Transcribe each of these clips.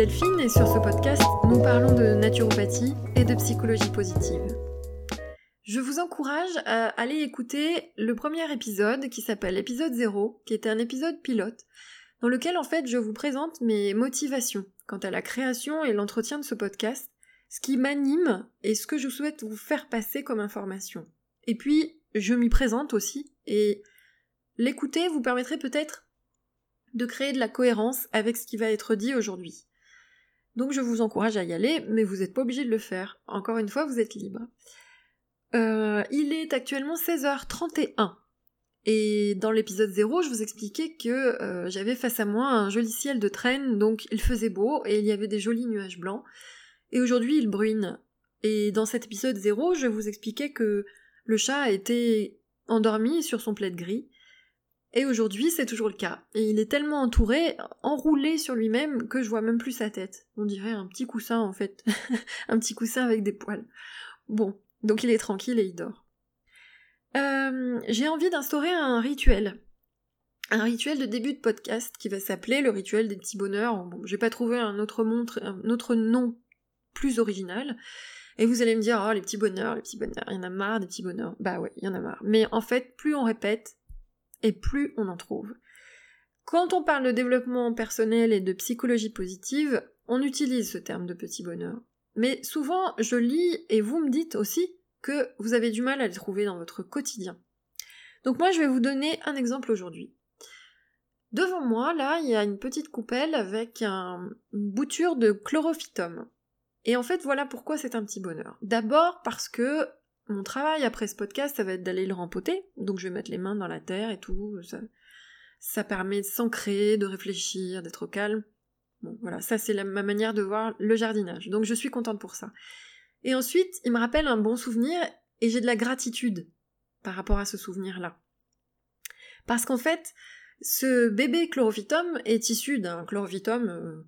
Et sur ce podcast, nous parlons de naturopathie et de psychologie positive. Je vous encourage à aller écouter le premier épisode qui s'appelle épisode 0, qui était un épisode pilote, dans lequel en fait je vous présente mes motivations quant à la création et l'entretien de ce podcast, ce qui m'anime et ce que je souhaite vous faire passer comme information. Et puis, je m'y présente aussi, et l'écouter vous permettrait peut-être de créer de la cohérence avec ce qui va être dit aujourd'hui. Donc je vous encourage à y aller, mais vous n'êtes pas obligé de le faire. Encore une fois, vous êtes libre. Euh, il est actuellement 16h31. Et dans l'épisode 0, je vous expliquais que euh, j'avais face à moi un joli ciel de traîne, donc il faisait beau et il y avait des jolis nuages blancs. Et aujourd'hui, il bruine. Et dans cet épisode 0, je vous expliquais que le chat a été endormi sur son plaid gris. Et aujourd'hui, c'est toujours le cas. Et il est tellement entouré, enroulé sur lui-même, que je vois même plus sa tête. On dirait un petit coussin, en fait. un petit coussin avec des poils. Bon, donc il est tranquille et il dort. Euh, j'ai envie d'instaurer un rituel. Un rituel de début de podcast qui va s'appeler le rituel des petits bonheurs. Bon, j'ai pas trouvé un autre, montre, un autre nom plus original. Et vous allez me dire, oh, les petits bonheurs, les petits bonheurs, il y en a marre des petits bonheurs. Bah ouais, il y en a marre. Mais en fait, plus on répète, et plus on en trouve. Quand on parle de développement personnel et de psychologie positive, on utilise ce terme de petit bonheur. Mais souvent, je lis et vous me dites aussi que vous avez du mal à les trouver dans votre quotidien. Donc moi, je vais vous donner un exemple aujourd'hui. Devant moi, là, il y a une petite coupelle avec une bouture de chlorophytum. Et en fait, voilà pourquoi c'est un petit bonheur. D'abord parce que mon travail après ce podcast, ça va être d'aller le rempoter. Donc je vais mettre les mains dans la terre et tout. Ça, ça permet de s'ancrer, de réfléchir, d'être calme. Bon, voilà, ça c'est ma manière de voir le jardinage. Donc je suis contente pour ça. Et ensuite, il me rappelle un bon souvenir et j'ai de la gratitude par rapport à ce souvenir-là. Parce qu'en fait, ce bébé chlorophytum est issu d'un chlorophytum euh,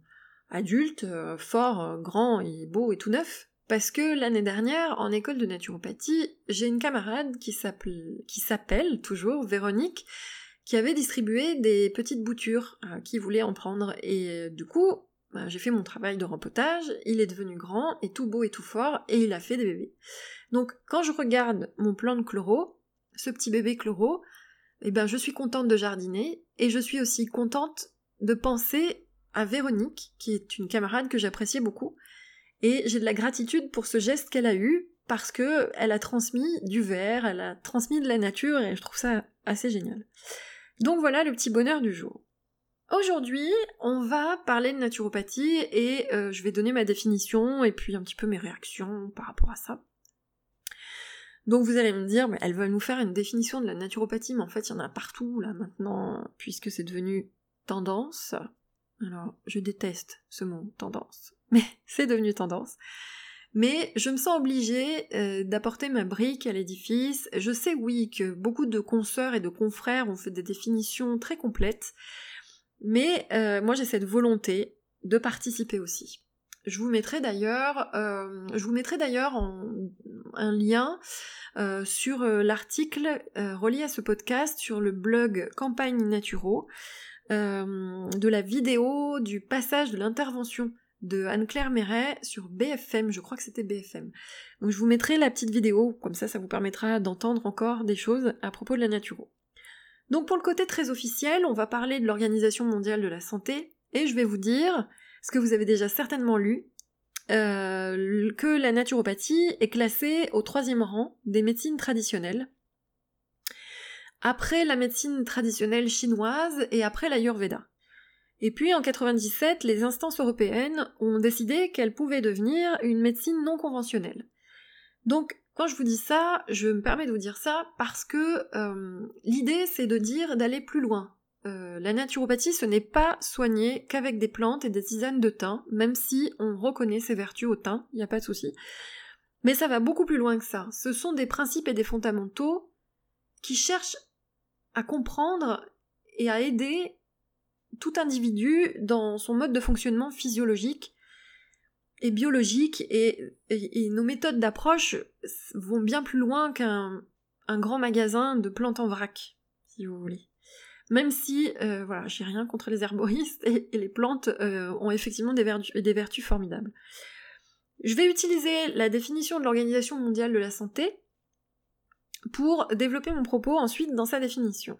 adulte, euh, fort, grand et beau et tout neuf. Parce que l'année dernière, en école de naturopathie, j'ai une camarade qui s'appelle toujours Véronique, qui avait distribué des petites boutures qui voulait en prendre. Et du coup, bah, j'ai fait mon travail de rempotage, il est devenu grand et tout beau et tout fort, et il a fait des bébés. Donc quand je regarde mon plan de chloro, ce petit bébé chloro, eh ben je suis contente de jardiner, et je suis aussi contente de penser à Véronique, qui est une camarade que j'appréciais beaucoup, et j'ai de la gratitude pour ce geste qu'elle a eu, parce que elle a transmis du verre, elle a transmis de la nature, et je trouve ça assez génial. Donc voilà le petit bonheur du jour. Aujourd'hui, on va parler de naturopathie et euh, je vais donner ma définition et puis un petit peu mes réactions par rapport à ça. Donc vous allez me dire, mais elles veulent nous faire une définition de la naturopathie, mais en fait il y en a partout là maintenant, puisque c'est devenu tendance. Alors, je déteste ce mot tendance, mais c'est devenu tendance. Mais je me sens obligée euh, d'apporter ma brique à l'édifice. Je sais oui que beaucoup de consoeurs et de confrères ont fait des définitions très complètes, mais euh, moi j'ai cette volonté de participer aussi. Je vous mettrai d'ailleurs, euh, je vous mettrai d'ailleurs un lien sur l'article relié à ce podcast sur le blog Campagne Naturo, de la vidéo du passage de l'intervention de Anne-Claire Méret sur BFM, je crois que c'était BFM. Donc je vous mettrai la petite vidéo, comme ça ça vous permettra d'entendre encore des choses à propos de la naturo. Donc pour le côté très officiel, on va parler de l'Organisation mondiale de la santé, et je vais vous dire, ce que vous avez déjà certainement lu, euh, que la naturopathie est classée au troisième rang des médecines traditionnelles, après la médecine traditionnelle chinoise et après l'Ayurveda. Et puis en 97, les instances européennes ont décidé qu'elle pouvait devenir une médecine non conventionnelle. Donc quand je vous dis ça, je me permets de vous dire ça parce que euh, l'idée c'est de dire d'aller plus loin. Euh, la naturopathie, ce n'est pas soigner qu'avec des plantes et des tisanes de thym, même si on reconnaît ses vertus au thym, il n'y a pas de souci. Mais ça va beaucoup plus loin que ça. Ce sont des principes et des fondamentaux qui cherchent à comprendre et à aider tout individu dans son mode de fonctionnement physiologique et biologique et, nos méthodes d'approche vont bien plus loin qu'un grand magasin de plantes en vrac, si vous voulez. même si, euh, voilà, j'ai rien contre les herboristes et, les plantes euh, ont effectivement des, des vertus formidables. Je vais utiliser la définition de l'Organisation mondiale de la santé pour développer mon propos ensuite dans sa définition.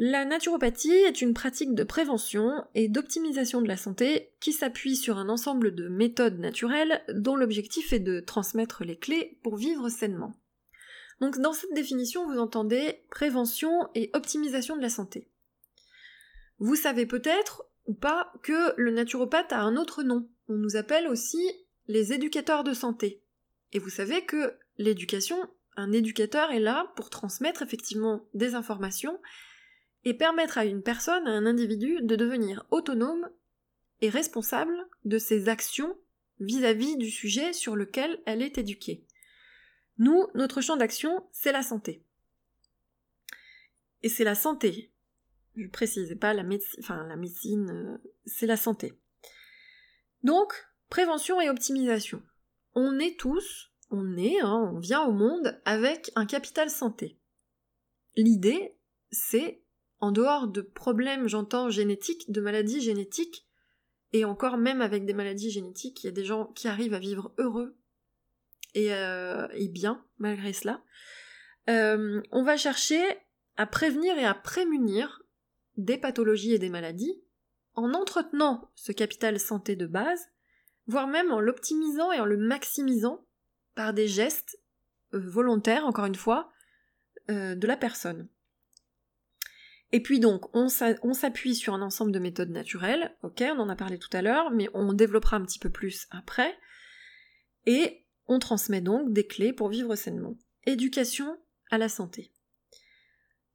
La naturopathie est une pratique de prévention et d'optimisation de la santé qui s'appuie sur un ensemble de méthodes naturelles dont l'objectif est de transmettre les clés pour vivre sainement. Donc dans cette définition, vous entendez prévention et optimisation de la santé. Vous savez peut-être ou pas que le naturopathe a un autre nom. On nous appelle aussi les éducateurs de santé. Et vous savez que l'éducation, un éducateur est là pour transmettre effectivement des informations et permettre à une personne, à un individu, de devenir autonome et responsable de ses actions vis-à-vis du sujet sur lequel elle est éduquée. Nous, notre champ d'action, c'est la santé. Et c'est la santé. Je précise, pas la médecine, enfin la médecine, euh, c'est la santé. Donc, prévention et optimisation. On est tous, on est, hein, on vient au monde avec un capital santé. L'idée, c'est en dehors de problèmes, j'entends, génétiques, de maladies génétiques, et encore même avec des maladies génétiques, il y a des gens qui arrivent à vivre heureux et, euh, bien, malgré cela. Euh, on va chercher à prévenir et à prémunir des pathologies et des maladies en entretenant ce capital santé de base, voire même en l'optimisant et en le maximisant par des gestes euh, volontaires, encore une fois, de la personne. Et puis donc, on s'appuie sur un ensemble de méthodes naturelles, ok, on en a parlé tout à l'heure, mais on développera un petit peu plus après. Et on transmet donc des clés pour vivre sainement. Éducation à la santé.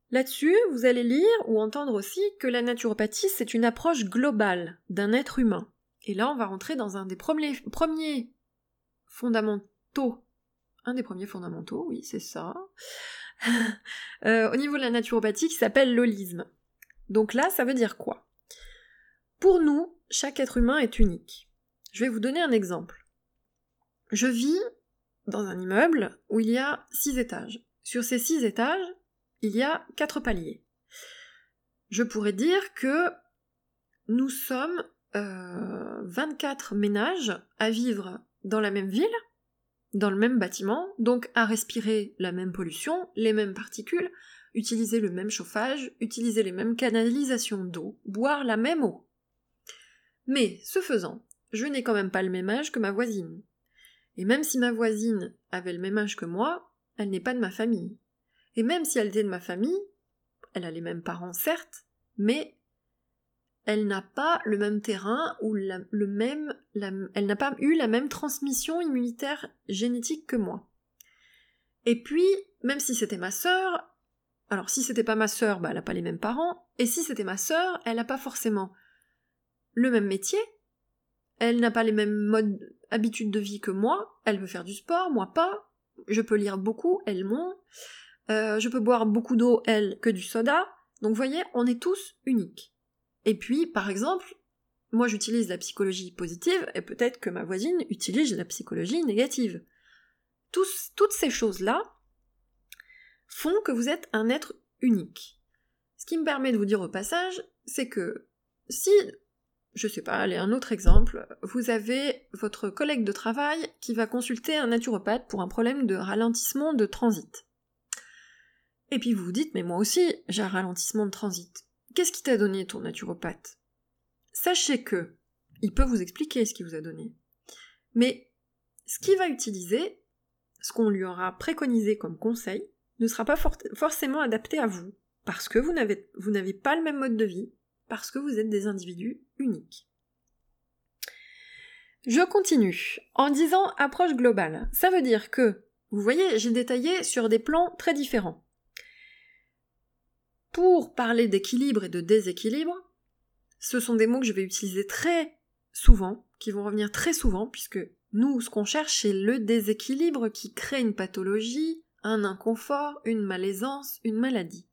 Là-dessus, vous allez lire ou entendre aussi que la naturopathie, c'est une approche globale d'un être humain. Et là, on va rentrer dans un des premiers, premiers fondamentaux. Un des premiers fondamentaux, oui, c'est ça. Euh, au niveau de la naturopathie qui s'appelle l'holisme. Donc là, ça veut dire quoi? Pour nous, chaque être humain est unique. Je vais vous donner un exemple. Je vis dans un immeuble où il y a six étages. Sur ces six étages, il y a quatre paliers. Je pourrais dire que nous sommes 24 euh, ménages à vivre dans la même ville, dans le même bâtiment, donc à respirer la même pollution, les mêmes particules, utiliser le même chauffage, utiliser les mêmes canalisations d'eau, boire la même eau. Mais, ce faisant, je n'ai quand même pas le même âge que ma voisine. Et même si ma voisine avait le même âge que moi, elle n'est pas de ma famille. Et même si elle était de ma famille, elle a les mêmes parents certes, mais elle n'a pas le même terrain ou le même, elle n'a pas eu la même transmission immunitaire génétique que moi. Et puis, même si c'était ma sœur, alors si c'était pas ma sœur, bah, elle n'a pas les mêmes parents, et si c'était ma sœur, elle n'a pas forcément le même métier, elle n'a pas les mêmes modes, habitudes de vie que moi, elle veut faire du sport, moi pas, je peux lire beaucoup, elle moins, euh, je peux boire beaucoup d'eau, elle, que du soda, donc vous voyez, on est tous uniques. Et puis, par exemple, moi j'utilise la psychologie positive et peut-être que ma voisine utilise la psychologie négative. toutes ces choses-là font que vous êtes un être unique. Ce qui me permet de vous dire au passage, c'est que si, je sais pas, allez, un autre exemple, vous avez votre collègue de travail qui va consulter un naturopathe pour un problème de ralentissement de transit. Et puis vous vous dites, mais moi aussi, j'ai un ralentissement de transit. Qu'est-ce qui t'a donné ton naturopathe? Sachez que il peut vous expliquer ce qu'il vous a donné. Mais ce qu'il va utiliser, ce qu'on lui aura préconisé comme conseil, ne sera pas forcément adapté à vous, parce que vous n'avez, vous n'avez pas le même mode de vie, parce que vous êtes des individus uniques. Je continue en disant approche globale. Ça veut dire que, vous voyez, j'ai détaillé sur des plans très différents. Pour parler d'équilibre et de déséquilibre, ce sont des mots que je vais utiliser très souvent, qui vont revenir très souvent, puisque nous, ce qu'on cherche, c'est le déséquilibre qui crée une pathologie, un inconfort, une malaisance, une maladie.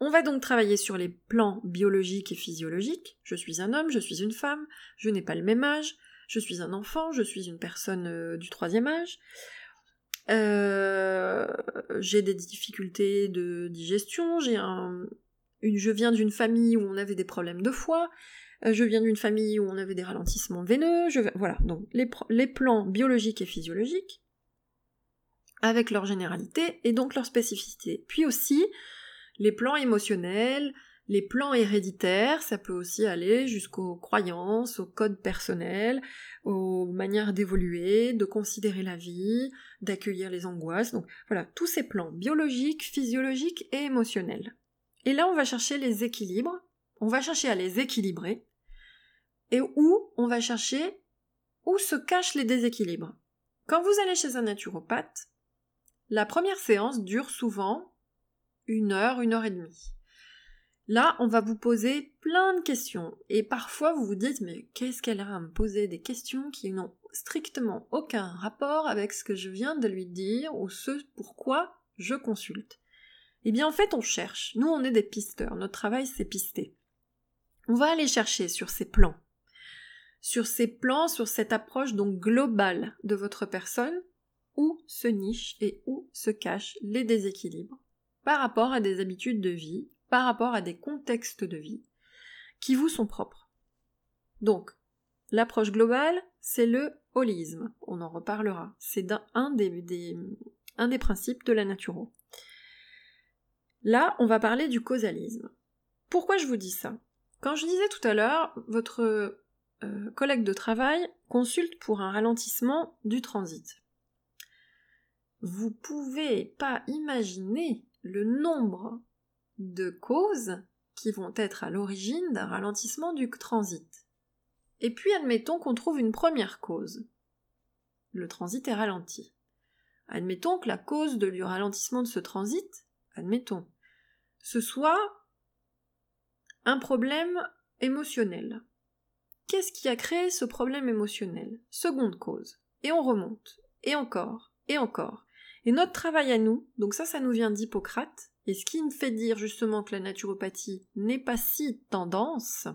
On va donc travailler sur les plans biologiques et physiologiques. Je suis un homme, je suis une femme, je n'ai pas le même âge, je suis un enfant, je suis une personne euh, du troisième âge. Euh, j'ai des difficultés de digestion, j'ai un, je viens d'une famille où on avait des problèmes de foie, euh, je viens d'une famille où on avait des ralentissements veineux, je... voilà, donc les, plans biologiques et physiologiques, avec leur généralité et donc leur spécificité. Puis aussi les plans émotionnels, les plans héréditaires, ça peut aussi aller jusqu'aux croyances, aux codes personnels, aux manières d'évoluer, de considérer la vie, d'accueillir les angoisses. Donc voilà, tous ces plans biologiques, physiologiques et émotionnels. Et là, on va chercher les équilibres, on va chercher à les équilibrer, et où on va chercher où se cachent les déséquilibres. Quand vous allez chez un naturopathe, la première séance dure souvent une heure, une heure et demie. Là, on va vous poser plein de questions. Et parfois, vous vous dites, mais qu'est-ce qu'elle a à me poser des questions qui n'ont strictement aucun rapport avec ce que je viens de lui dire ou ce pourquoi je consulte. Eh bien, en fait, on cherche. Nous, on est des pisteurs. Notre travail, c'est pister. On va aller chercher sur ces plans. Sur ces plans, sur cette approche donc globale de votre personne, où se nichent et où se cachent les déséquilibres par rapport à des habitudes de vie, par rapport à des contextes de vie qui vous sont propres. Donc, l'approche globale, c'est le holisme. On en reparlera. C'est un des, principes de la naturo. Là, on va parler du causalisme. Pourquoi je vous dis ça? Quand je disais tout à l'heure, votre euh, collègue de travail consulte pour un ralentissement du transit. Vous pouvez pas imaginer le nombre de causes qui vont être à l'origine d'un ralentissement du transit. Et puis admettons qu'on trouve une première cause. Le transit est ralenti. Admettons que la cause du ralentissement de ce transit, admettons, ce soit un problème émotionnel. Qu'est-ce qui a créé ce problème émotionnel? Seconde cause. Et on remonte. Et encore. Et encore. Et notre travail à nous, donc ça, ça nous vient d'Hippocrate, et ce qui me fait dire justement que la naturopathie n'est pas si tendance,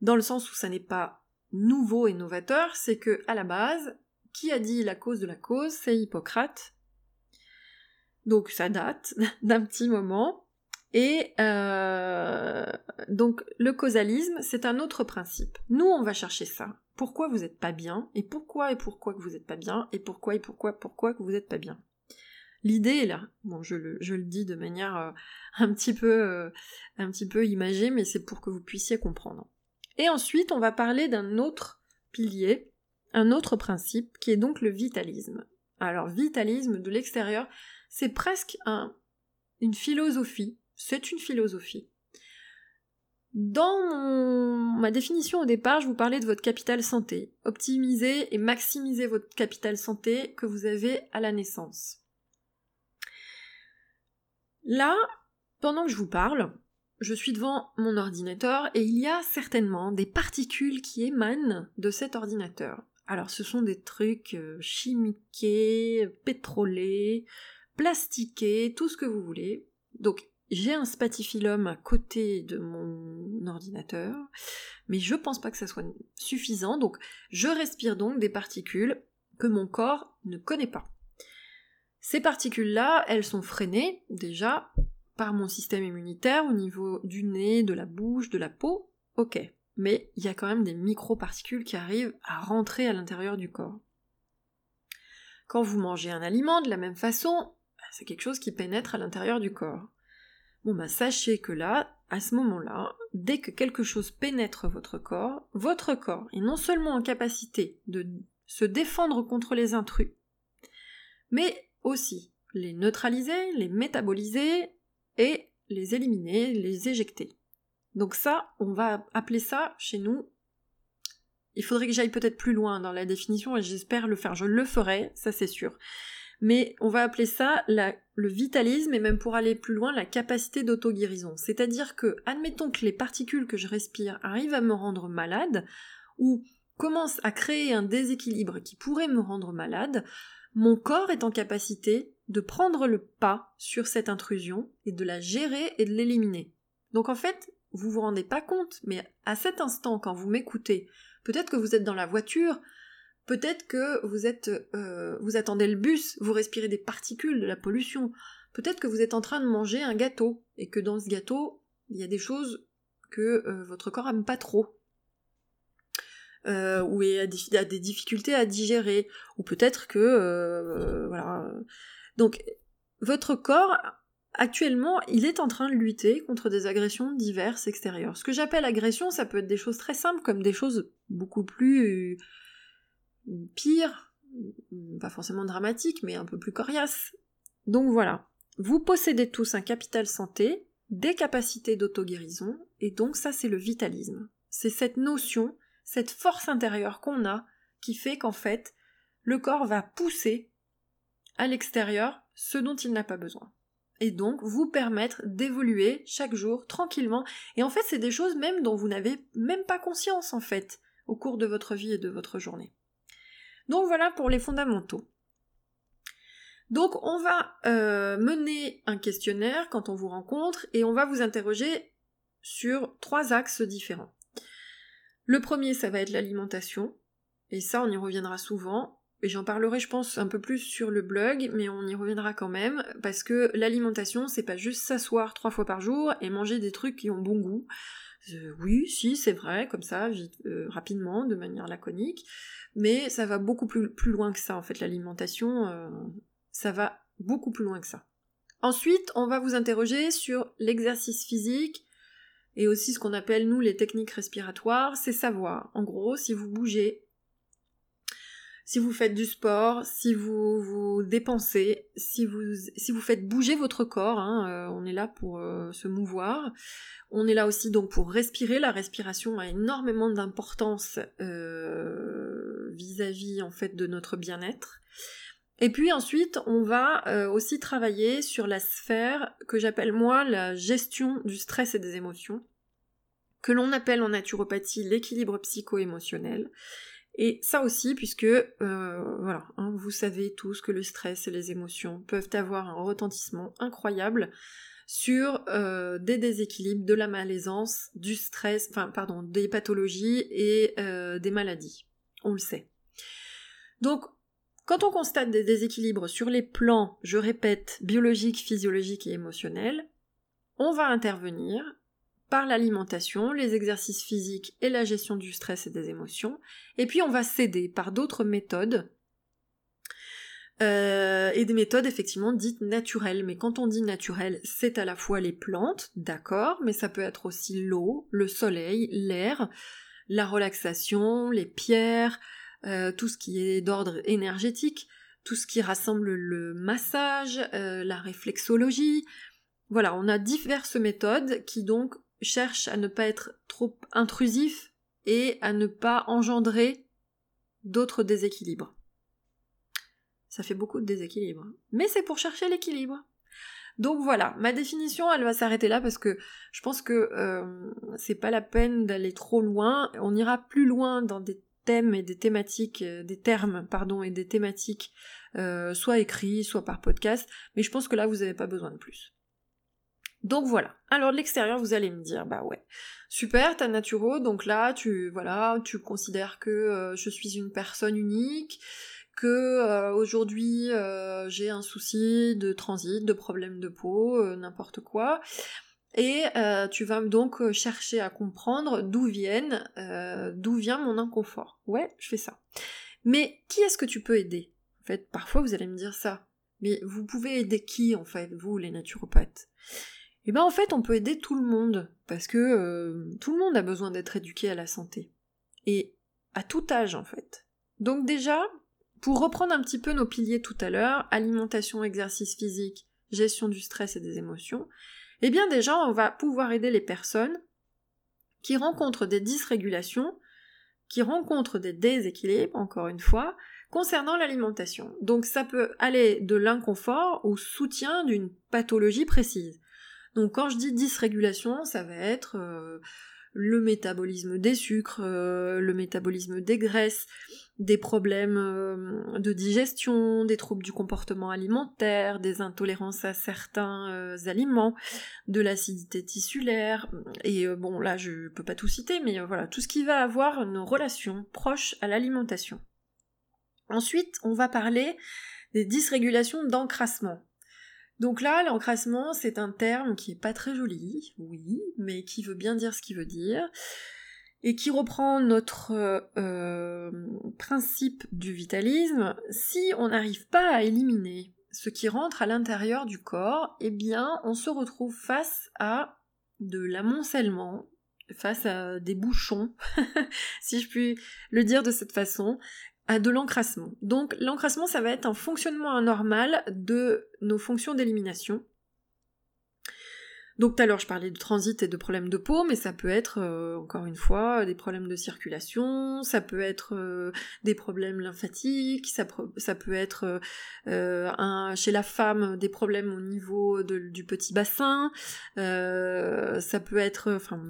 dans le sens où ça n'est pas nouveau et novateur, c'est que à la base, qui a dit la cause de la cause, c'est Hippocrate. Donc ça date d'un petit moment. Et euh, donc le causalisme, c'est un autre principe. Nous, on va chercher ça. Pourquoi vous n'êtes pas bien? Et pourquoi et pourquoi que vous n'êtes pas bien? Et pourquoi et pourquoi pourquoi que vous n'êtes pas bien? L'idée est là. Bon, je le, dis de manière euh, un, petit peu, euh, un petit peu imagée, mais c'est pour que vous puissiez comprendre. Et ensuite, on va parler d'un autre pilier, un autre principe, qui est donc le vitalisme. Alors, vitalisme de l'extérieur, c'est presque un, une philosophie. C'est une philosophie. Dans ma définition au départ, je vous parlais de votre capital santé. Optimiser et maximiser votre capital santé que vous avez à la naissance. Là, pendant que je vous parle, je suis devant mon ordinateur et il y a certainement des particules qui émanent de cet ordinateur. Alors ce sont des trucs euh, chimiqués, pétrolés, plastiqués, tout ce que vous voulez. Donc j'ai un spatifilum à côté de mon ordinateur, mais je pense pas que ça soit suffisant, donc je respire donc des particules que mon corps ne connaît pas. Ces particules-là, elles sont freinées déjà par mon système immunitaire au niveau du nez, de la bouche, de la peau, ok. Mais il y a quand même des microparticules qui arrivent à rentrer à l'intérieur du corps. Quand vous mangez un aliment de la même façon, bah, c'est quelque chose qui pénètre à l'intérieur du corps. Bon bah sachez que là, à ce moment-là, dès que quelque chose pénètre votre corps, votre corps est non seulement en capacité de se défendre contre les intrus, mais aussi les neutraliser, les métaboliser et les éliminer, les éjecter. Donc ça, on va appeler ça chez nous. Il faudrait que j'aille peut-être plus loin dans la définition et j'espère le faire. Je le ferai, ça c'est sûr. Mais on va appeler ça le vitalisme et même pour aller plus loin, la capacité d'auto-guérison. C'est-à-dire que, admettons que les particules que je respire arrivent à me rendre malade ou commencent à créer un déséquilibre qui pourrait me rendre malade, mon corps est en capacité de prendre le pas sur cette intrusion et de la gérer et de l'éliminer. Donc en fait, vous vous rendez pas compte, mais à cet instant, quand vous m'écoutez, peut-être que vous êtes dans la voiture, peut-être que vous êtes, euh, vous attendez le bus, vous respirez des particules, de la pollution, Peut-être que vous êtes en train de manger un gâteau et que dans ce gâteau, il y a des choses que euh, votre corps aime pas trop. Euh, ou a des, difficultés à digérer, ou peut-être que euh, voilà. Donc votre corps actuellement, il est en train de lutter contre des agressions diverses extérieures. Ce que j'appelle agression, ça peut être des choses très simples comme des choses beaucoup plus pires, pas forcément dramatiques, mais un peu plus coriaces. Donc voilà, vous possédez tous un capital santé, des capacités d'auto-guérison, et donc ça c'est le vitalisme. C'est cette notion, cette force intérieure qu'on a, qui fait qu'en fait, le corps va pousser à l'extérieur ce dont il n'a pas besoin. Et donc vous permettre d'évoluer chaque jour tranquillement. Et en fait, c'est des choses même dont vous n'avez même pas conscience en fait au cours de votre vie et de votre journée. Donc voilà pour les fondamentaux. Donc on va euh, mener un questionnaire quand on vous rencontre et on va vous interroger sur trois axes différents. Le premier, ça va être l'alimentation, et ça on y reviendra souvent, et j'en parlerai je pense un peu plus sur le blog, mais on y reviendra quand même, parce que l'alimentation c'est pas juste s'asseoir trois fois par jour et manger des trucs qui ont bon goût. Euh, oui, si, c'est vrai, comme ça, vite, euh, rapidement, de manière laconique, mais ça va beaucoup plus, plus loin que ça en fait, l'alimentation ça va beaucoup plus loin que ça. Ensuite, on va vous interroger sur l'exercice physique et aussi ce qu'on appelle nous les techniques respiratoires, c'est savoir. En gros si vous bougez, si vous faites du sport, si vous vous dépensez, si vous, si vous faites bouger votre corps, hein, euh, on est là pour euh, se mouvoir, on est là aussi donc pour respirer, la respiration a énormément d'importance euh, vis-à-vis en fait de notre bien-être. Et puis ensuite, on va euh, aussi travailler sur la sphère que j'appelle moi la gestion du stress et des émotions, que l'on appelle en naturopathie l'équilibre psycho-émotionnel. Et ça aussi, puisque euh, voilà, hein, vous savez tous que le stress et les émotions peuvent avoir un retentissement incroyable sur euh, des déséquilibres, de la malaisance, du stress, enfin pardon, des pathologies et des maladies. On le sait. Donc quand on constate des déséquilibres sur les plans, je répète, biologiques, physiologiques et émotionnels, on va intervenir par l'alimentation, les exercices physiques et la gestion du stress et des émotions, et puis on va s'aider par d'autres méthodes, euh, et des méthodes effectivement dites naturelles. Mais quand on dit naturelles, c'est à la fois les plantes, d'accord, mais ça peut être aussi l'eau, le soleil, l'air, la relaxation, les pierres, euh, tout ce qui est d'ordre énergétique, tout ce qui rassemble le massage, euh, la réflexologie. Voilà, on a diverses méthodes qui donc cherchent à ne pas être trop intrusifs et à ne pas engendrer d'autres déséquilibres. Ça fait beaucoup de déséquilibres. Mais c'est pour chercher l'équilibre. Donc voilà, ma définition, elle va s'arrêter là parce que je pense que euh, c'est pas la peine d'aller trop loin. On ira plus loin dans des thèmes et des thématiques, euh, des termes, pardon, et des thématiques, euh, soit écrits, soit par podcast, mais je pense que là, vous n'avez pas besoin de plus. Donc voilà. Alors de l'extérieur, vous allez me dire, bah ouais, super, t'as naturo, donc là, tu, voilà, tu considères que euh, je suis une personne unique, que aujourd'hui j'ai un souci de transit, de problème de peau, n'importe quoi. Et euh, tu vas donc euh, chercher à comprendre d'où viennent, euh, d'où vient mon inconfort. Ouais, je fais ça. Mais qui est-ce que tu peux aider? En fait, parfois vous allez me dire ça. Mais vous pouvez aider qui en fait, vous les naturopathes? Eh bien en fait, on peut aider tout le monde parce que tout le monde a besoin d'être éduqué à la santé et à tout âge en fait. Donc déjà, pour reprendre un petit peu nos piliers tout à l'heure, alimentation, exercice physique, gestion du stress et des émotions, eh bien déjà on va pouvoir aider les personnes qui rencontrent des dysrégulations, qui rencontrent des déséquilibres, encore une fois, concernant l'alimentation. Donc ça peut aller de l'inconfort au soutien d'une pathologie précise. Donc quand je dis dysrégulation, ça va être euh, le métabolisme des sucres, euh, le métabolisme des graisses, des problèmes euh, de digestion, des troubles du comportement alimentaire, des intolérances à certains euh, aliments, de l'acidité tissulaire, et bon là je peux pas tout citer, mais voilà, tout ce qui va avoir une relation proche à l'alimentation. Ensuite, on va parler des dysrégulations d'encrassement. Donc là, l'encrassement, c'est un terme qui est pas très joli, oui, mais qui veut bien dire ce qu'il veut dire, et qui reprend notre euh, principe du vitalisme. Si on n'arrive pas à éliminer ce qui rentre à l'intérieur du corps, eh bien, on se retrouve face à de l'amoncellement, face à des bouchons, si je puis le dire de cette façon, à de l'encrassement. Donc l'encrassement, ça va être un fonctionnement anormal de nos fonctions d'élimination. Donc tout à l'heure je parlais de transit et de problèmes de peau, mais ça peut être euh, encore une fois des problèmes de circulation, ça peut être euh, des problèmes lymphatiques, ça, peut être euh, chez la femme des problèmes au niveau du petit bassin, ça peut être enfin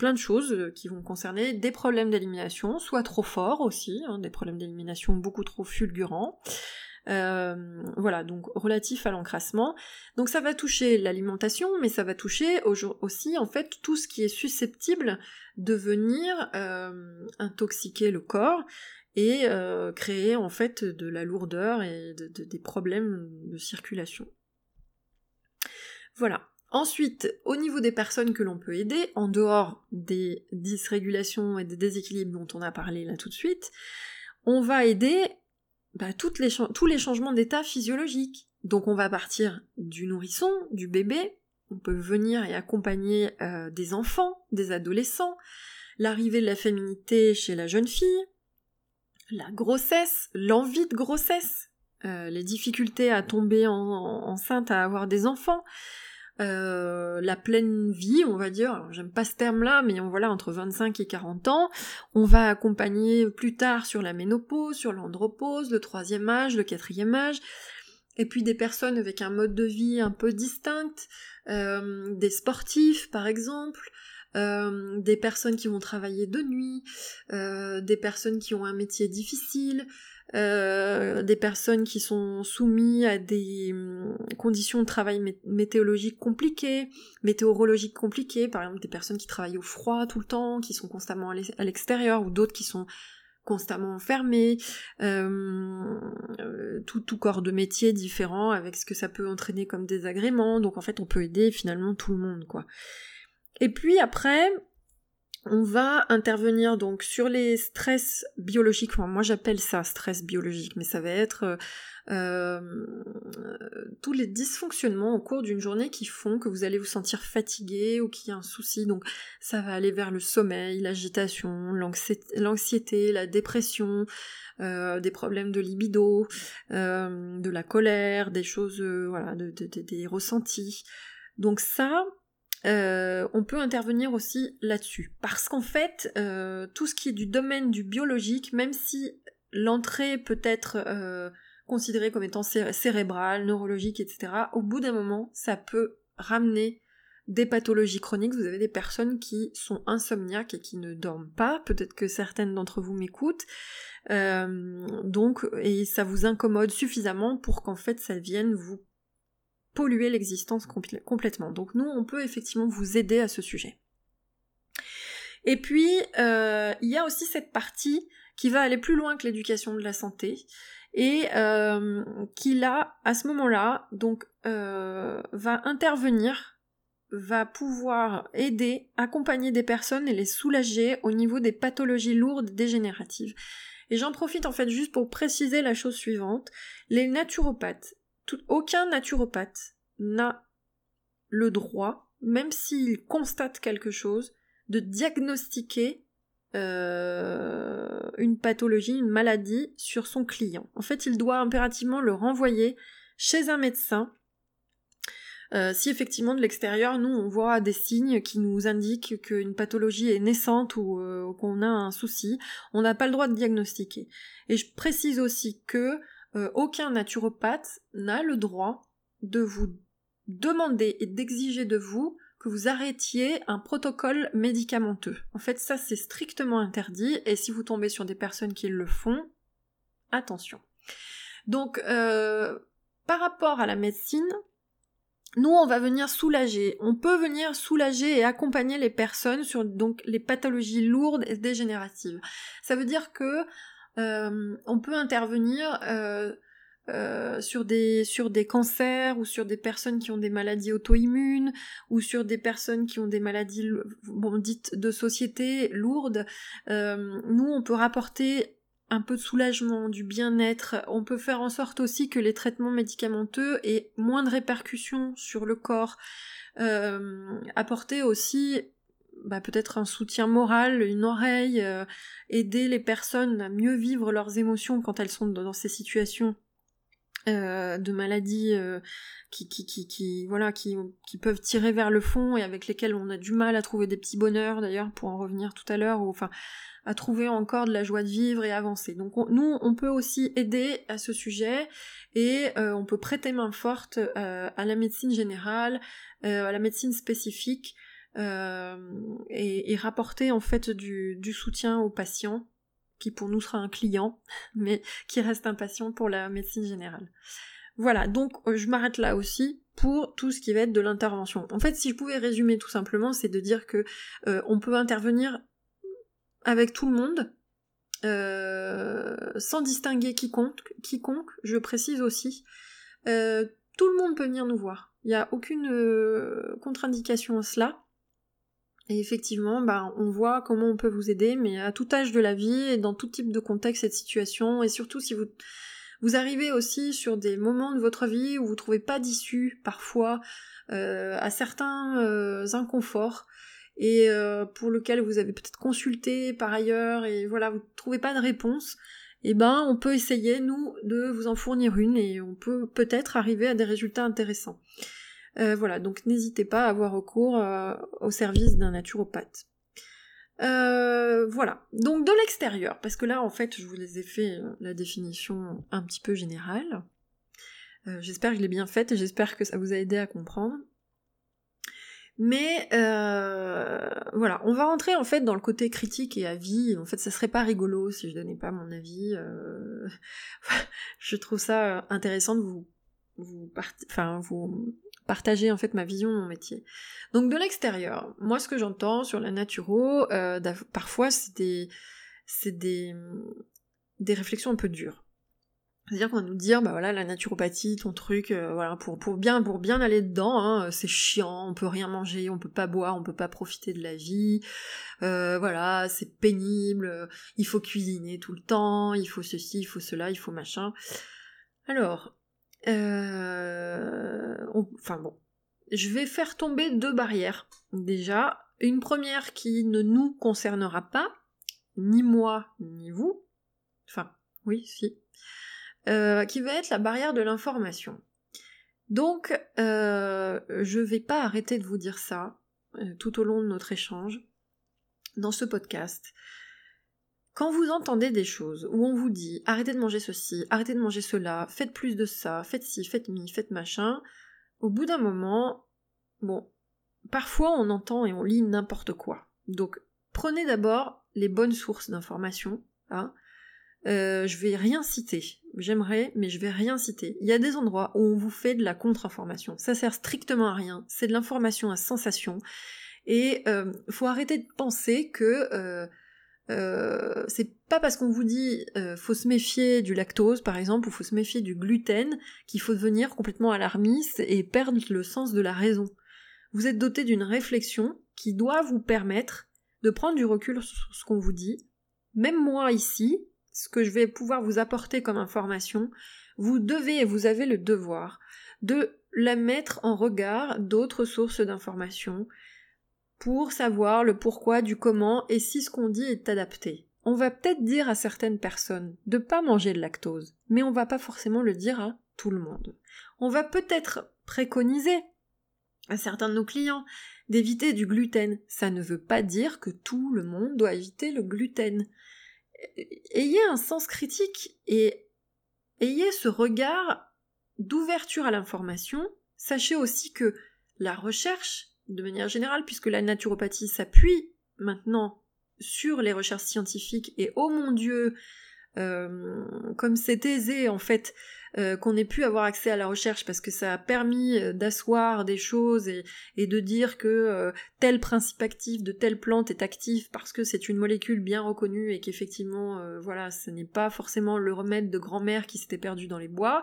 plein de choses euh, qui vont concerner des problèmes d'élimination, soit trop forts aussi, hein, des problèmes d'élimination beaucoup trop fulgurants. Euh, voilà, donc relatif à l'encrassement. Donc ça va toucher l'alimentation, mais ça va toucher aussi en fait tout ce qui est susceptible de venir euh, intoxiquer le corps et créer en fait de la lourdeur et des problèmes de circulation. Voilà. Ensuite, au niveau des personnes que l'on peut aider, en dehors des dysrégulations et des déséquilibres dont on a parlé là tout de suite, on va aider bah, tous les changements d'état physiologique. Donc on va partir du nourrisson, du bébé, on peut venir et accompagner euh, des enfants, des adolescents, l'arrivée de la féminité chez la jeune fille, la grossesse, l'envie de grossesse, euh, les difficultés à tomber enceinte, à avoir des enfants, euh, la pleine vie, on va dire, j'aime pas ce terme-là, mais on, voilà, entre 25 et 40 ans, on va accompagner plus tard sur la ménopause, sur l'andropause, le troisième âge, le quatrième âge, et puis des personnes avec un mode de vie un peu distinct, euh, des sportifs par exemple, euh, des personnes qui vont travailler de nuit, des personnes qui ont un métier difficile, euh, des personnes qui sont soumises à des hum, conditions de travail météorologiques compliquées, météorologiques compliquées, par exemple des personnes qui travaillent au froid tout le temps, qui sont constamment à l'extérieur, ou d'autres qui sont constamment enfermés, euh, euh, tout, tout corps de métier différent avec ce que ça peut entraîner comme désagrément, donc en fait on peut aider finalement tout le monde quoi. Et puis après, on va intervenir donc sur les stress biologiques, moi j'appelle ça stress biologique, mais ça va être euh, euh, tous les dysfonctionnements au cours d'une journée qui font que vous allez vous sentir fatigué ou qu'il y a un souci, donc ça va aller vers le sommeil, l'agitation, l'anxiété, la dépression, euh, des problèmes de libido, de la colère, des choses, voilà, des ressentis. Donc ça, euh, on peut intervenir aussi là-dessus. Parce qu'en fait, euh, tout ce qui est du domaine du biologique, même si l'entrée peut être euh, considérée comme étant cérébrale, neurologique, etc., au bout d'un moment, ça peut ramener des pathologies chroniques. Vous avez des personnes qui sont insomniaques et qui ne dorment pas. Peut-être que certaines d'entre vous m'écoutent. donc, et ça vous incommode suffisamment pour qu'en fait ça vienne vous polluer l'existence complètement. Donc nous, on peut effectivement vous aider à ce sujet. Et puis, euh, il y a aussi cette partie qui va aller plus loin que l'éducation de la santé et euh, qui là, à ce moment-là, donc euh, va intervenir, va pouvoir aider, accompagner des personnes et les soulager au niveau des pathologies lourdes dégénératives. Et j'en profite en fait juste pour préciser la chose suivante. Les naturopathes aucun naturopathe n'a le droit, même s'il constate quelque chose, de diagnostiquer euh, une pathologie, une maladie sur son client. En fait, il doit impérativement le renvoyer chez un médecin. Euh, si effectivement de l'extérieur, nous, on voit des signes qui nous indiquent qu'une pathologie est naissante ou euh, qu'on a un souci, on n'a pas le droit de diagnostiquer. Et je précise aussi que euh, aucun naturopathe n'a le droit de vous demander et d'exiger de vous que vous arrêtiez un protocole médicamenteux. En fait, ça c'est strictement interdit et si vous tombez sur des personnes qui le font, attention. Donc, euh, par rapport à la médecine, nous, on va venir soulager. On peut venir soulager et accompagner les personnes sur donc les pathologies lourdes et dégénératives. Ça veut dire que euh, on peut intervenir euh, euh, sur, des, sur des cancers ou sur des personnes qui ont des maladies auto-immunes ou sur des personnes qui ont des maladies bon, dites de société lourdes. Nous, on peut rapporter un peu de soulagement, du bien-être. On peut faire en sorte aussi que les traitements médicamenteux aient moins de répercussions sur le corps. Apporter aussi bah, peut-être un soutien moral, une oreille, aider les personnes à mieux vivre leurs émotions quand elles sont dans ces situations euh, de maladies euh, qui, qui, qui, voilà, qui, qui peuvent tirer vers le fond et avec lesquelles on a du mal à trouver des petits bonheurs d'ailleurs pour en revenir tout à l'heure, ou enfin à trouver encore de la joie de vivre et avancer. Donc nous, on peut aussi aider à ce sujet et euh, on peut prêter main forte à la médecine générale, à la médecine spécifique et, et, rapporter en fait du, soutien aux patients qui pour nous sera un client, mais qui reste un patient pour la médecine générale. Voilà, donc euh, je m'arrête là aussi pour tout ce qui va être de l'intervention. En fait, si je pouvais résumer tout simplement, c'est de dire que euh, on peut intervenir avec tout le monde, euh, sans distinguer quiconque, quiconque, je précise aussi. tout le monde peut venir nous voir. Il n'y a aucune contre-indication à cela. Et effectivement, bah, on voit comment on peut vous aider, mais à tout âge de la vie et dans tout type de contexte et de situation, et surtout si vous, vous arrivez aussi sur des moments de votre vie où vous trouvez pas d'issue, parfois, euh, à certains euh, inconforts, et euh, pour lequel vous avez peut-être consulté par ailleurs, et voilà, vous trouvez pas de réponse, eh ben, on peut essayer, nous, de vous en fournir une, et on peut peut-être arriver à des résultats intéressants. Euh, voilà, donc n'hésitez pas à avoir recours euh, au service d'un naturopathe. Euh, voilà, donc de l'extérieur, parce que là en fait je vous les ai fait la définition un petit peu générale. j'espère que je l'ai bien faite et j'espère que ça vous a aidé à comprendre. Mais voilà, on va rentrer en fait dans le côté critique et avis. En fait, ça serait pas rigolo si je donnais pas mon avis. je trouve ça intéressant de vous, vous, partager en fait ma vision de mon métier. Donc de l'extérieur, moi ce que j'entends sur la naturo, euh, parfois c'est des, c'est des, des réflexions un peu dures. C'est-à-dire qu'on va nous dire, bah voilà, la naturopathie, ton truc, euh, voilà, pour, bien, pour bien aller dedans, hein, c'est chiant, on peut rien manger, on peut pas boire, on peut pas profiter de la vie, euh, voilà, c'est pénible, il faut cuisiner tout le temps, il faut ceci, il faut cela, il faut machin. Alors, euh, enfin bon, je vais faire tomber deux barrières. Déjà, une première qui ne nous concernera pas, ni moi, ni vous. Enfin, oui, si. Euh, qui va être la barrière de l'information. Donc, euh, je vais pas arrêter de vous dire ça tout au long de notre échange dans ce podcast. Quand vous entendez des choses où on vous dit arrêtez de manger ceci, arrêtez de manger cela, faites plus de ça, faites ci, faites mi, faites machin, au bout d'un moment, bon, parfois on entend et on lit n'importe quoi. Donc prenez d'abord les bonnes sources d'informations. Hein. Euh, je vais rien citer. J'aimerais, mais je vais rien citer. Il y a des endroits où on vous fait de la contre-information. Ça sert strictement à rien. C'est de l'information à sensation. Et euh, faut arrêter de penser que euh, euh, c'est pas parce qu'on vous dit euh, faut se méfier du lactose par exemple ou faut se méfier du gluten qu'il faut devenir complètement alarmiste et perdre le sens de la raison. Vous êtes doté d'une réflexion qui doit vous permettre de prendre du recul sur ce qu'on vous dit. Même moi ici, ce que je vais pouvoir vous apporter comme information, vous devez et vous avez le devoir de la mettre en regard d'autres sources d'informations pour savoir le pourquoi du comment et si ce qu'on dit est adapté. On va peut-être dire à certaines personnes de pas manger de lactose, mais on va pas forcément le dire à tout le monde. On va peut-être préconiser à certains de nos clients d'éviter du gluten. Ça ne veut pas dire que tout le monde doit éviter le gluten. Ayez un sens critique et ayez ce regard d'ouverture à l'information. Sachez aussi que la recherche de manière générale, puisque la naturopathie s'appuie maintenant sur les recherches scientifiques et oh mon dieu, euh, comme c'est aisé en fait euh, qu'on ait pu avoir accès à la recherche parce que ça a permis euh, d'asseoir des choses et, et, de dire que tel principe actif de telle plante est actif parce que c'est une molécule bien reconnue et qu'effectivement voilà ce n'est pas forcément le remède de grand-mère qui s'était perdu dans les bois.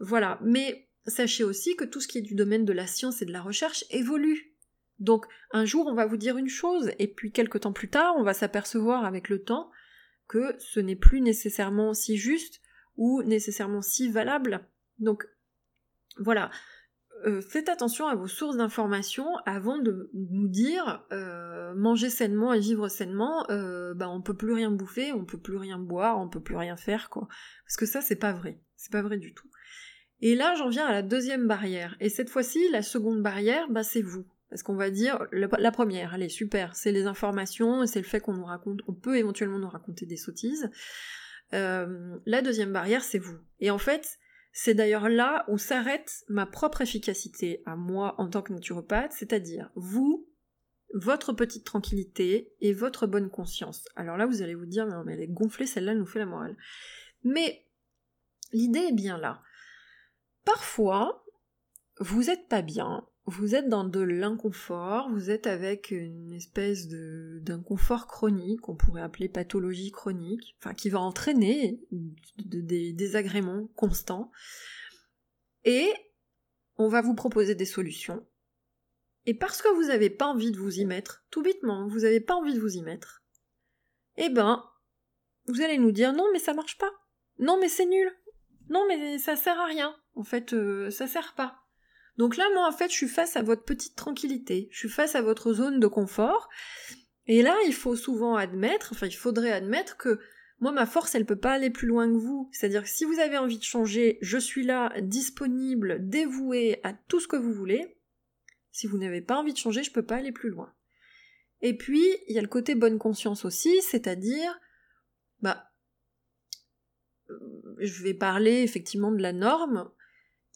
Voilà. Mais sachez aussi que tout ce qui est du domaine de la science et de la recherche évolue donc un jour on va vous dire une chose et puis quelques temps plus tard on va s'apercevoir avec le temps que ce n'est plus nécessairement si juste ou nécessairement si valable. Donc voilà, euh, faites attention à vos sources d'informations avant de nous dire euh, manger sainement et vivre sainement, euh, bah on peut plus rien bouffer, on peut plus rien boire, on peut plus rien faire quoi. Parce que ça c'est pas vrai, c'est pas vrai du tout. Et là j'en viens à la deuxième barrière. Et cette fois-ci la seconde barrière, bah c'est vous. Parce qu'on va dire, la première, allez, super, c'est les informations, c'est le fait qu'on nous raconte, on peut éventuellement nous raconter des sottises. Euh, la deuxième barrière, c'est vous. Et en fait, c'est d'ailleurs là où s'arrête ma propre efficacité à moi en tant que naturopathe, c'est-à-dire vous, votre petite tranquillité et votre bonne conscience. Alors là, vous allez vous dire, mais elle est gonflée, celle-là nous fait la morale. Mais l'idée est bien là. Parfois, vous êtes pas bien, vous êtes dans de l'inconfort, vous êtes avec une espèce d'inconfort chronique, on pourrait appeler pathologie chronique, enfin qui va entraîner des désagréments constants, et on va vous proposer des solutions. Et parce que vous n'avez pas envie de vous y mettre, tout bêtement, vous n'avez pas envie de vous y mettre, eh ben, vous allez nous dire non mais ça marche pas, non mais c'est nul, non mais ça sert à rien, en fait euh, ça sert pas. Donc là, moi, en fait, je suis face à votre petite tranquillité, je suis face à votre zone de confort. Et là, il faut souvent admettre, enfin, il faudrait admettre que moi, ma force, elle peut pas aller plus loin que vous. C'est-à-dire que si vous avez envie de changer, je suis là, disponible, dévouée à tout ce que vous voulez. Si vous n'avez pas envie de changer, je peux pas aller plus loin. Et puis, il y a le côté bonne conscience aussi, c'est-à-dire, bah, euh, je vais parler effectivement de la norme.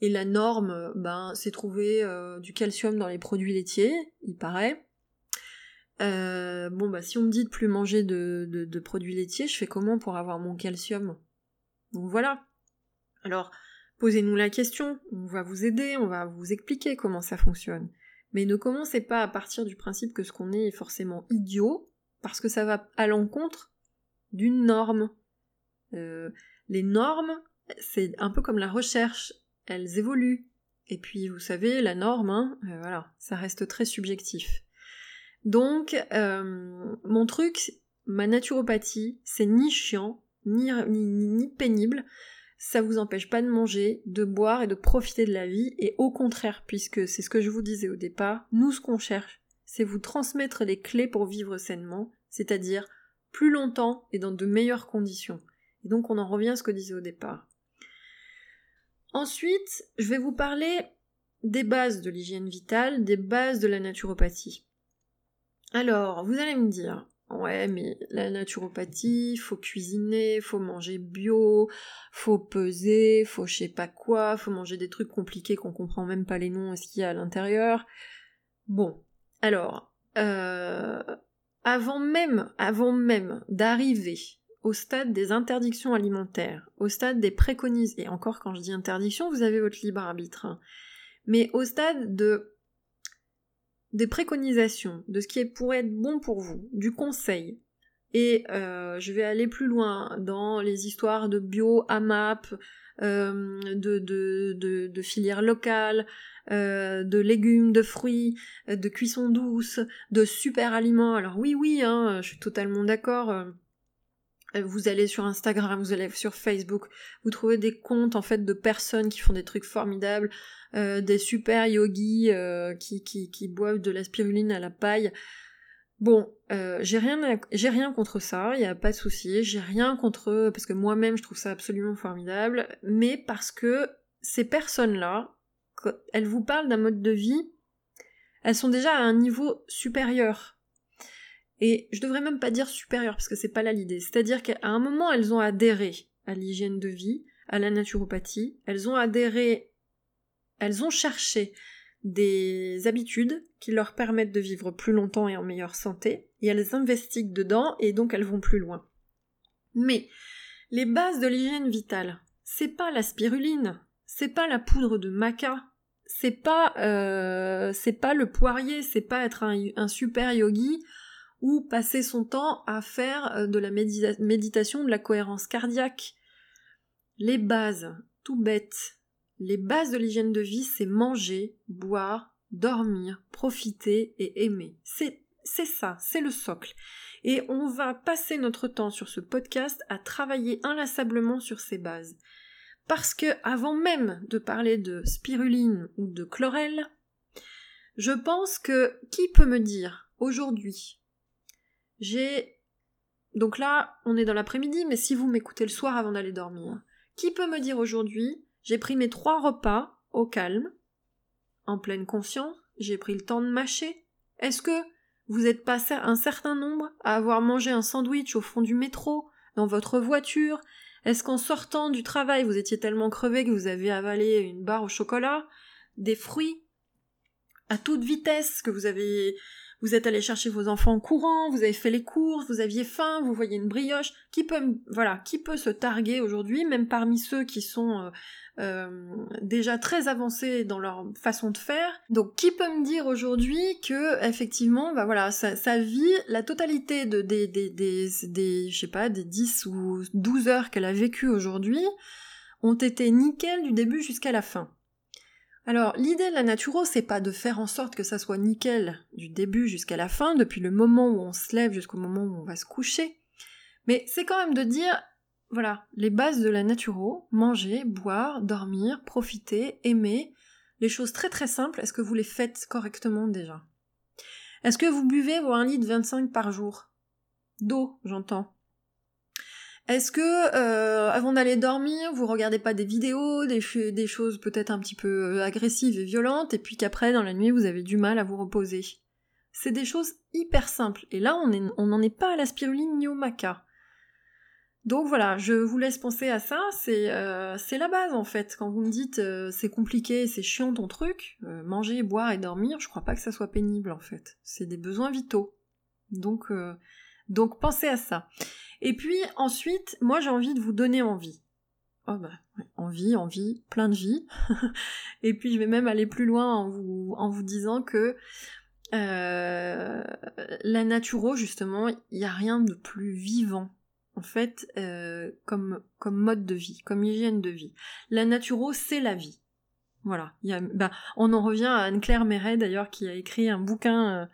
Et la norme, ben, c'est trouver euh, du calcium dans les produits laitiers, il paraît. Euh, bon, bah, si on me dit de plus manger de, produits laitiers, je fais comment pour avoir mon calcium? Donc voilà. Alors, posez-nous la question, on va vous aider, on va vous expliquer comment ça fonctionne. Mais ne commencez pas à partir du principe que ce qu'on est est forcément idiot, parce que ça va à l'encontre d'une norme. Euh, les normes, c'est un peu comme la recherche elles évoluent. Et puis, vous savez, la norme, hein, euh, voilà, ça reste très subjectif. Donc, euh, mon truc, ma naturopathie, c'est ni chiant, ni, ni, ni, pénible. Ça vous empêche pas de manger, de boire et de profiter de la vie. Et au contraire, puisque c'est ce que je vous disais au départ, nous, ce qu'on cherche, c'est vous transmettre les clés pour vivre sainement, c'est-à-dire plus longtemps et dans de meilleures conditions. Et donc, on en revient à ce que disait au départ. Ensuite, je vais vous parler des bases de l'hygiène vitale, des bases de la naturopathie. Alors, vous allez me dire, ouais, mais la naturopathie, faut cuisiner, faut manger bio, faut peser, faut je sais pas quoi, faut manger des trucs compliqués qu'on comprend même pas les noms et ce qu'il y a à l'intérieur. Bon, alors, euh, avant même, avant même d'arriver au stade des interdictions alimentaires, au stade des préconisations, et encore quand je dis interdiction, vous avez votre libre arbitre, hein. mais au stade de des préconisations, de ce qui pourrait être bon pour vous, du conseil. Et euh, je vais aller plus loin dans les histoires de bio, AMAP, euh, de, de, de, de filières locales, euh, de légumes, de fruits, de cuisson douce, de super aliments. Alors oui, oui, hein, je suis totalement d'accord vous allez sur Instagram, vous allez sur Facebook, vous trouvez des comptes en fait de personnes qui font des trucs formidables, euh, des super yogis euh, qui, qui, qui, boivent de la spiruline à la paille. Bon, euh, j'ai rien, j'ai rien contre ça, il y a pas de souci, j'ai rien contre parce que moi-même je trouve ça absolument formidable, mais parce que ces personnes-là, elles vous parlent d'un mode de vie, elles sont déjà à un niveau supérieur et je devrais même pas dire supérieure parce que c'est pas là l'idée. C'est-à-dire qu'à un moment, elles ont adhéré à l'hygiène de vie, à la naturopathie, elles ont adhéré, elles ont cherché des habitudes qui leur permettent de vivre plus longtemps et en meilleure santé, et elles investiguent dedans, et donc elles vont plus loin. Mais Les bases de l'hygiène vitale, c'est pas la spiruline, c'est pas la poudre de maca, c'est pas euh, c'est pas le poirier, c'est pas être un, super yogi ou passer son temps à faire euh, de la méditation, de la cohérence cardiaque. Les bases, tout bête, les bases de l'hygiène de vie, c'est manger, boire, dormir, profiter et aimer. C'est ça, c'est le socle. Et on va passer notre temps sur ce podcast à travailler inlassablement sur ces bases. Parce que avant même de parler de spiruline ou de chlorelle, je pense que qui peut me dire aujourd'hui j'ai donc là on est dans l'après-midi mais si vous m'écoutez le soir avant d'aller dormir, qui peut me dire aujourd'hui j'ai pris mes trois repas au calme, en pleine conscience, j'ai pris le temps de mâcher. Est-ce que vous êtes pas un certain nombre à avoir mangé un sandwich au fond du métro, dans votre voiture, est-ce qu'en sortant du travail, vous étiez tellement crevé que vous avez avalé une barre au chocolat, des fruits, à toute vitesse, que vous avez vous êtes allé chercher vos enfants en courant, vous avez fait les courses, vous aviez faim, vous voyez une brioche. Qui peut, voilà, qui peut se targuer aujourd'hui, même parmi ceux qui sont euh, euh, déjà très avancés dans leur façon de faire? Donc, qui peut me dire aujourd'hui que effectivement, bah voilà, sa, vie, la totalité de des des des, des je sais pas, des 10 ou 12 heures qu'elle a vécues aujourd'hui ont été nickel du début jusqu'à la fin? Alors, l'idée de la naturo, c'est pas de faire en sorte que ça soit nickel du début jusqu'à la fin, depuis le moment où on se lève jusqu'au moment où on va se coucher. Mais c'est quand même de dire, voilà, les bases de la naturo, manger, boire, dormir, profiter, aimer, les choses très très simples, est-ce que vous les faites correctement déjà? Est-ce que vous buvez vos 1 litre 25 par jour? D'eau, j'entends. Est-ce que euh, avant d'aller dormir, vous regardez pas des vidéos, des, choses peut-être un petit peu euh, agressives et violentes, et puis qu'après dans la nuit vous avez du mal à vous reposer? C'est des choses hyper simples. Et là, on n'en est pas à la spiruline ni au maca. Donc voilà, je vous laisse penser à ça, c'est euh, la base en fait. Quand vous me dites c'est compliqué, c'est chiant ton truc, manger, boire et dormir, je crois pas que ça soit pénible en fait. C'est des besoins vitaux. Donc pensez à ça. Et puis ensuite, moi j'ai envie de vous donner envie. Oh bah, envie, envie, plein de vie. et puis je vais même aller plus loin en vous, disant que euh, la naturo, justement, il n'y a rien de plus vivant, en fait, euh, comme, mode de vie, comme hygiène de vie. La naturo, c'est la vie. Voilà. Il y bah, on en revient à Anne-Claire Méret, d'ailleurs, qui a écrit un bouquin euh,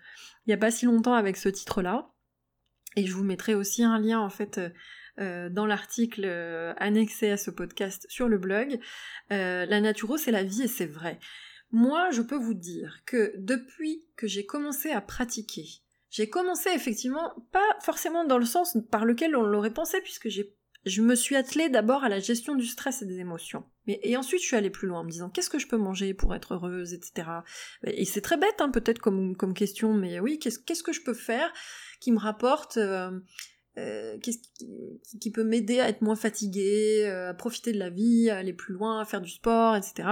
il n'y a pas si longtemps avec ce titre-là. Et je vous mettrai aussi un lien en fait euh, euh, dans l'article euh, annexé à ce podcast sur le blog. la naturo, c'est la vie et c'est vrai. Moi, je peux vous dire que depuis que j'ai commencé à pratiquer, j'ai commencé effectivement, pas forcément dans le sens par lequel on l'aurait pensé, puisque j'ai je me suis attelée d'abord à la gestion du stress et des émotions. Mais, et ensuite, je suis allée plus loin en me disant qu'est-ce que je peux manger pour être heureuse, etc. Et c'est très bête, hein, peut-être comme, comme question, mais oui, qu'est-ce, qu'est-ce que je peux faire? Qui me rapporte, euh, euh, qui, peut m'aider à être moins fatiguée, euh, à profiter de la vie, à aller plus loin, à faire du sport, etc.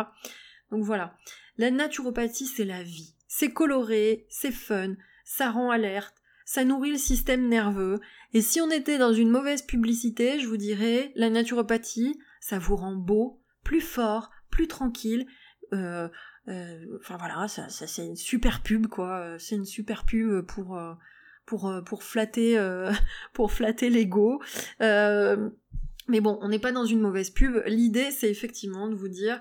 Donc voilà. La naturopathie, c'est la vie. C'est coloré, c'est fun, ça rend alerte, ça nourrit le système nerveux, et si on était dans une mauvaise publicité, je vous dirais, la naturopathie, ça vous rend beau, plus fort, plus tranquille, enfin voilà, ça, c'est une super pub quoi, c'est une super pub pour pour flatter euh, pour flatter l'ego. Euh, mais bon, on n'est pas dans une mauvaise pub. L'idée, c'est effectivement de vous dire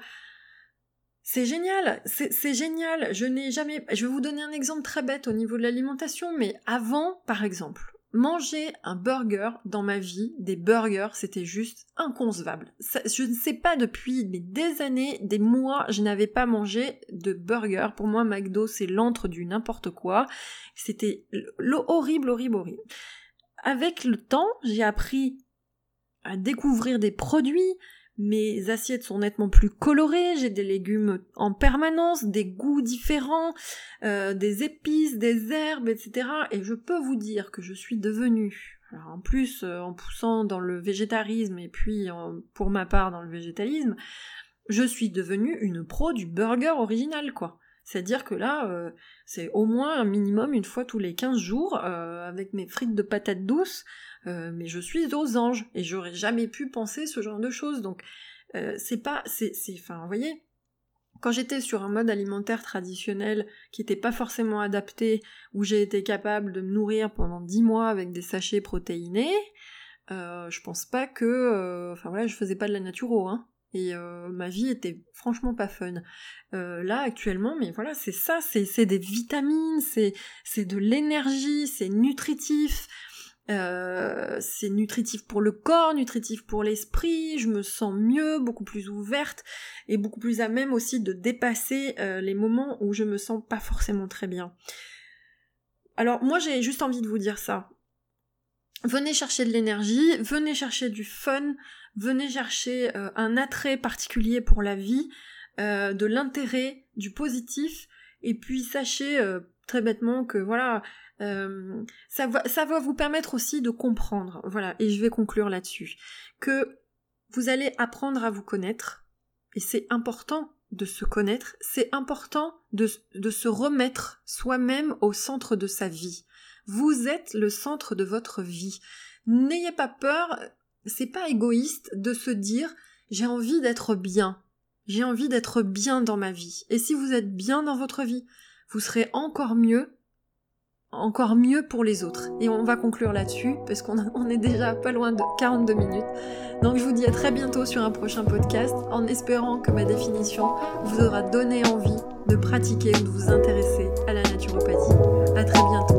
c'est génial, c'est génial. Je n'ai jamais. Je vais vous donner un exemple très bête au niveau de l'alimentation, mais avant, par exemple, Manger un burger dans ma vie, des burgers, c'était juste inconcevable. je ne sais pas depuis des années, des mois, je n'avais pas mangé de burger. Pour moi, McDo, c'est l'antre du n'importe quoi. C'était horrible, horrible, horrible. Avec le temps, j'ai appris à découvrir des produits, mes assiettes sont nettement plus colorées, j'ai des légumes en permanence, des goûts différents, euh, des épices, des herbes, etc. Et je peux vous dire que je suis devenue, en plus euh, en poussant dans le végétarisme et puis pour ma part dans le végétalisme, je suis devenue une pro du burger original quoi. C'est-à-dire que là, euh, c'est au moins un minimum une fois tous les 15 jours, euh, avec mes frites de patates douces, euh, mais je suis aux anges, et j'aurais jamais pu penser ce genre de choses, donc c'est pas... c'est, Enfin, vous voyez, quand j'étais sur un mode alimentaire traditionnel qui n'était pas forcément adapté, où j'ai été capable de me nourrir pendant 10 mois avec des sachets protéinés, je pense pas que... Enfin voilà, je faisais pas de la naturo, hein et euh, ma vie était franchement pas fun. Euh, là actuellement, mais voilà, c'est ça, c'est des vitamines, c'est de l'énergie, c'est nutritif. Euh, c'est nutritif pour le corps, nutritif pour l'esprit, je me sens mieux, beaucoup plus ouverte et beaucoup plus à même aussi de dépasser les moments où je me sens pas forcément très bien. Alors moi j'ai juste envie de vous dire ça. Venez chercher de l'énergie, venez chercher du fun, venez chercher euh, un attrait particulier pour la vie, euh, de l'intérêt, du positif, et puis sachez euh, très bêtement que voilà, ça, va, ça vous permettre aussi de comprendre, voilà, et je vais conclure là-dessus, que vous allez apprendre à vous connaître, et c'est important de se connaître, c'est important de, de se remettre soi-même au centre de sa vie. Vous êtes le centre de votre vie. N'ayez pas peur, c'est pas égoïste de se dire j'ai envie d'être bien. J'ai envie d'être bien dans ma vie. Et si vous êtes bien dans votre vie, vous serez encore mieux, encore mieux pour les autres. Et on va conclure là-dessus, parce qu'on est déjà pas loin de 42 minutes. Donc je vous dis à très bientôt sur un prochain podcast, en espérant que ma définition vous aura donné envie de pratiquer ou de vous intéresser à la naturopathie. À très bientôt.